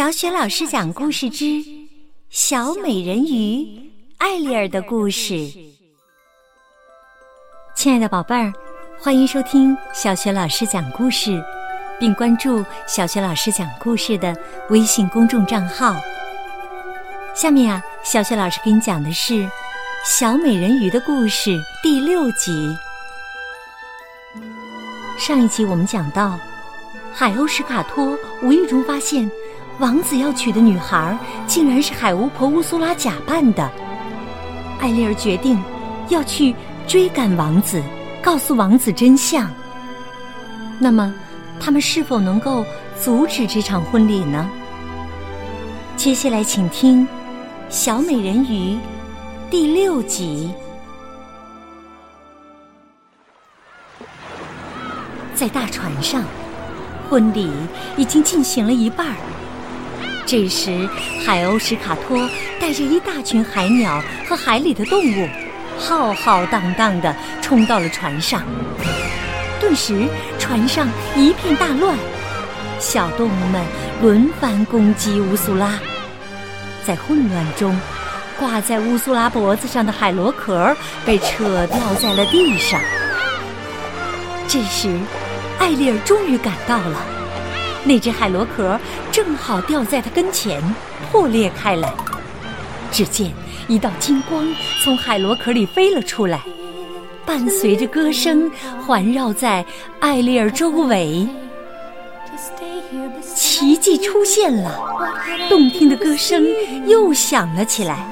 小雪老师讲故事之《小美人鱼艾丽儿的故事》。亲爱的宝贝儿，欢迎收听小雪老师讲故事，并关注小雪老师讲故事的微信公众账号。下面啊，小雪老师给你讲的是《小美人鱼的故事》第六集。上一集我们讲到，海鸥史卡托无意中发现。王子要娶的女孩，竟然是海巫婆乌苏拉假扮的。艾丽儿决定要去追赶王子，告诉王子真相。那么，他们是否能够阻止这场婚礼呢？接下来，请听《小美人鱼》第六集。在大船上，婚礼已经进行了一半儿。这时，海鸥史卡托带着一大群海鸟和海里的动物，浩浩荡荡地冲到了船上。顿时，船上一片大乱，小动物们轮番攻击乌苏拉。在混乱中，挂在乌苏拉脖子上的海螺壳被扯掉在了地上。这时，艾丽儿终于赶到了。那只海螺壳正好掉在他跟前，破裂开来。只见一道金光从海螺壳里飞了出来，伴随着歌声环绕在艾丽儿周围。奇迹出现了，动听的歌声又响了起来。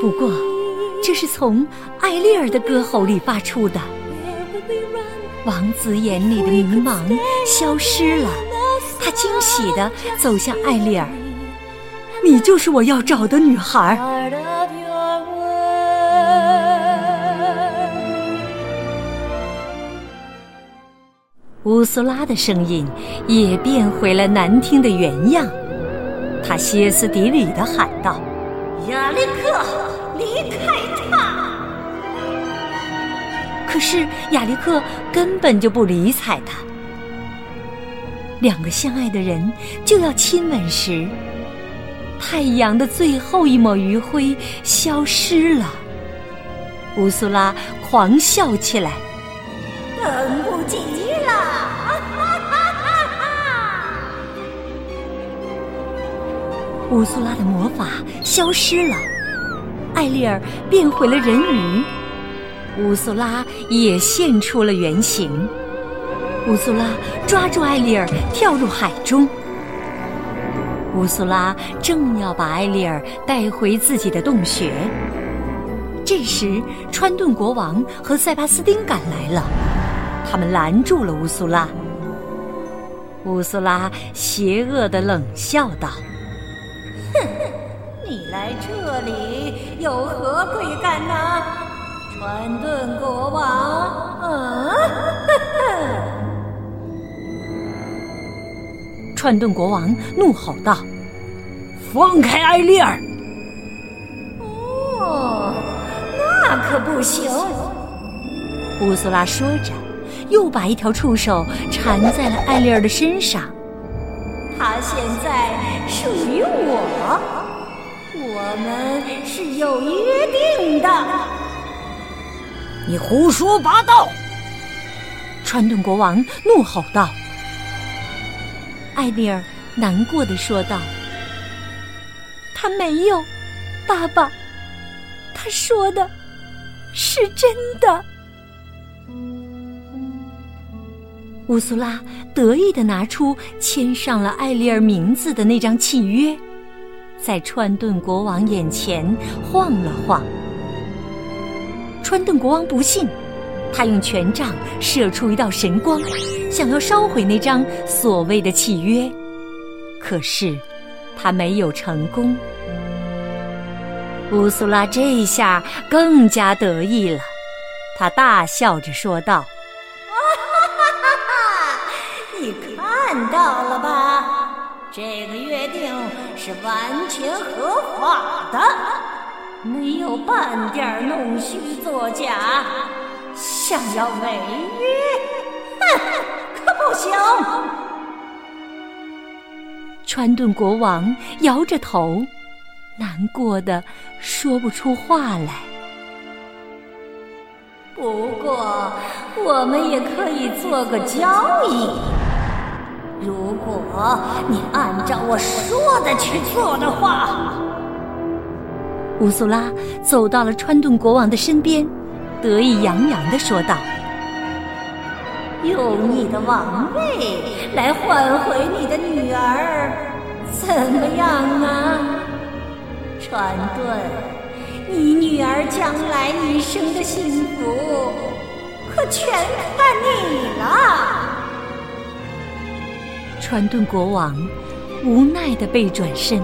不过，这是从艾丽儿的歌喉里发出的。王子眼里的迷茫消失了，他惊喜地走向艾丽儿：“你就是我要找的女孩。”乌苏拉的声音也变回了难听的原样，他歇斯底里地喊道：“亚历克，离开他！”可是亚历克根本就不理睬他。两个相爱的人就要亲吻时，太阳的最后一抹余晖消失了。乌苏拉狂笑起来，等不及了！哈哈哈哈乌苏拉的魔法消失了，艾丽儿变回了人鱼。乌苏拉也现出了原形。乌苏拉抓住艾丽儿，跳入海中。乌苏拉正要把艾丽儿带回自己的洞穴，这时川顿国王和塞巴斯丁赶来了，他们拦住了乌苏拉。乌苏拉邪恶的冷笑道：“哼哼，你来这里有何贵干呢？”川顿国王，啊！川顿国王怒吼道：“放开艾丽儿！”哦，那可不行！乌苏拉说着，又把一条触手缠在了艾丽儿的身上。她现在属于我，我们是有约定的。你胡说八道！川顿国王怒吼道。艾丽儿难过的说道：“他没有，爸爸，他说的是真的。”乌苏拉得意的拿出签上了艾丽儿名字的那张契约，在川顿国王眼前晃了晃。川顿国王不信，他用权杖射出一道神光，想要烧毁那张所谓的契约。可是他没有成功。乌苏拉这下更加得意了，他大笑着说道：“哈哈哈哈！你看到了吧？这个约定是完全合法。”没有半点弄虚作假，想要违约，哼，可不行！川顿国王摇着头，难过的说不出话来。不过，我们也可以做个交易。如果你按照我说的去做的话，乌苏拉走到了川顿国王的身边，得意洋洋的说道：“用你的王位来换回你的女儿，怎么样啊，川顿？你女儿将来一生的幸福，可全看你了。”川顿国王无奈的背转身，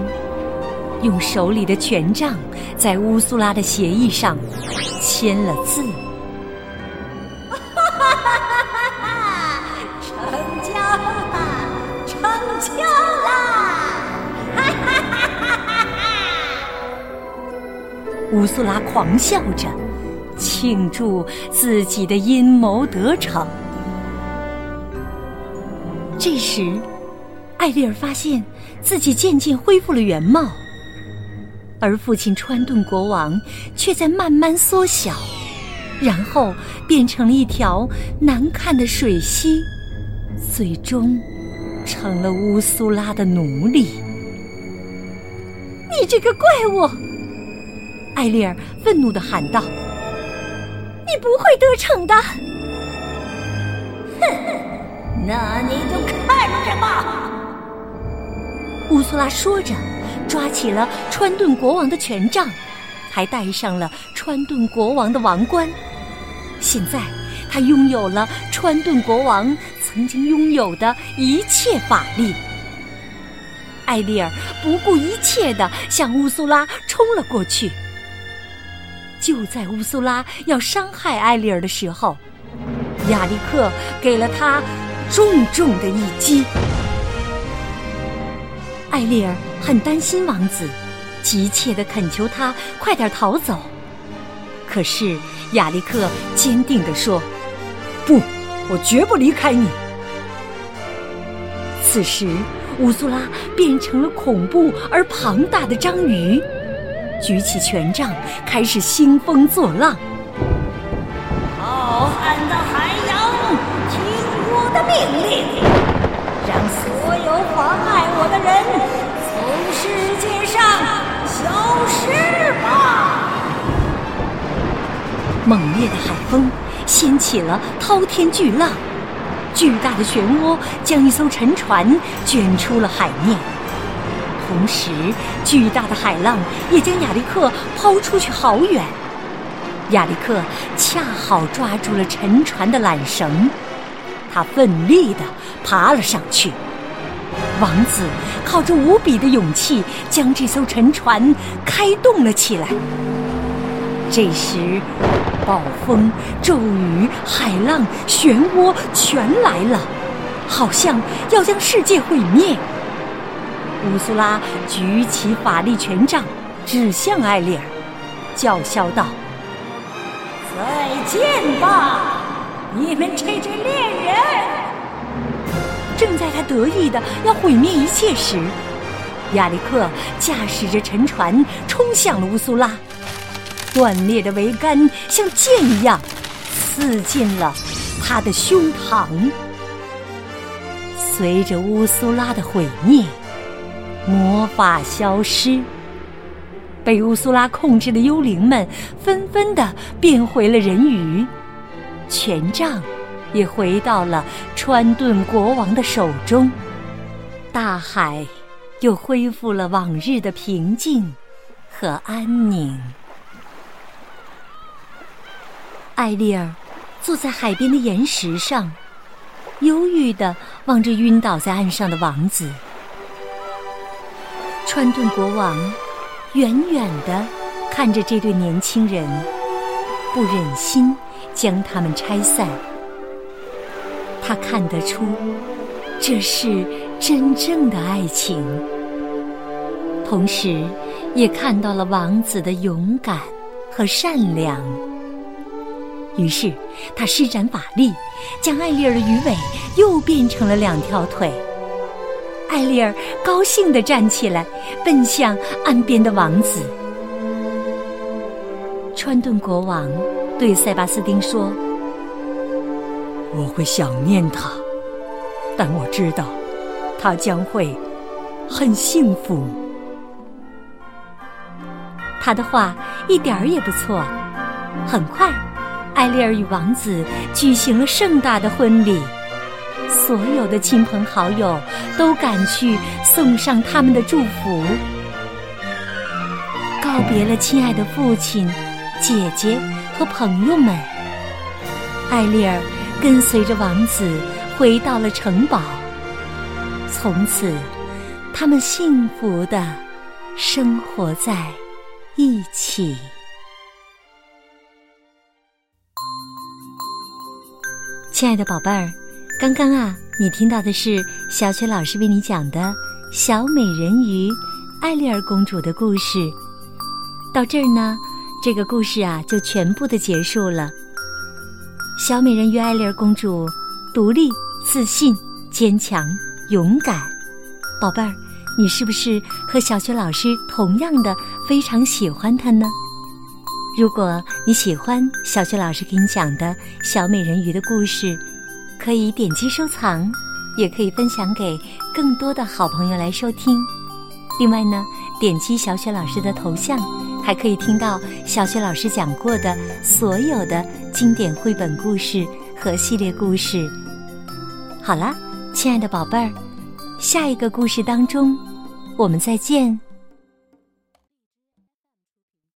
用手里的权杖在乌苏拉的协议上签了字。哈哈哈哈成交了，成交了！哈哈哈哈乌苏拉狂笑着，庆祝自己的阴谋得逞。这时，艾丽儿发现自己渐渐恢复了原貌，而父亲川顿国王却在慢慢缩小，然后变成了一条难看的水溪，最终成了乌苏拉的奴隶。你这个怪物！艾丽尔愤怒的喊道：“你不会得逞的！”哼！那你就看着吧。乌苏拉说着，抓起了川顿国王的权杖，还戴上了川顿国王的王冠。现在，他拥有了川顿国王曾经拥有的一切法力。艾丽尔不顾一切的向乌苏拉冲了过去。就在乌苏拉要伤害艾丽尔的时候，亚历克给了他。重重的一击，艾丽尔很担心王子，急切的恳求他快点逃走。可是亚历克坚定地说：“不，我绝不离开你。”此时，乌苏拉变成了恐怖而庞大的章鱼，举起权杖，开始兴风作浪。浩瀚的海洋。听我的命令，让所有妨碍我的人猛烈的海风掀起了滔天巨浪，巨大的漩涡将一艘沉船卷出了海面，同时巨大的海浪也将亚历克抛出去好远。亚历克恰好抓住了沉船的缆绳。他奋力地爬了上去，王子靠着无比的勇气将这艘沉船开动了起来。这时，暴风、骤雨、海浪、漩涡全来了，好像要将世界毁灭。乌苏拉举起法力权杖，指向艾丽尔，叫嚣道：“再见吧！”你们这群猎人！正在他得意的要毁灭一切时，亚历克驾驶着沉船冲向了乌苏拉，断裂的桅杆像剑一样刺进了他的胸膛。随着乌苏拉的毁灭，魔法消失，被乌苏拉控制的幽灵们纷纷的变回了人鱼。权杖也回到了川顿国王的手中，大海又恢复了往日的平静和安宁。艾丽尔坐在海边的岩石上，忧郁的望着晕倒在岸上的王子。川顿国王远远的看着这对年轻人，不忍心。将他们拆散，他看得出这是真正的爱情，同时也看到了王子的勇敢和善良。于是他施展法力，将艾丽尔的鱼尾又变成了两条腿。艾丽儿高兴地站起来，奔向岸边的王子。川顿国王对塞巴斯丁说：“我会想念他，但我知道他将会很幸福。”他的话一点儿也不错。很快，艾丽儿与王子举行了盛大的婚礼，所有的亲朋好友都赶去送上他们的祝福，告别了亲爱的父亲。姐姐和朋友们，艾丽儿跟随着王子回到了城堡。从此，他们幸福的生活在一起。亲爱的宝贝儿，刚刚啊，你听到的是小雪老师为你讲的《小美人鱼艾丽儿公主》的故事。到这儿呢。这个故事啊，就全部的结束了。小美人鱼艾丽儿公主独立、自信、坚强、勇敢。宝贝儿，你是不是和小雪老师同样的非常喜欢她呢？如果你喜欢小雪老师给你讲的小美人鱼的故事，可以点击收藏，也可以分享给更多的好朋友来收听。另外呢，点击小雪老师的头像。还可以听到小雪老师讲过的所有的经典绘本故事和系列故事。好了，亲爱的宝贝儿，下一个故事当中，我们再见。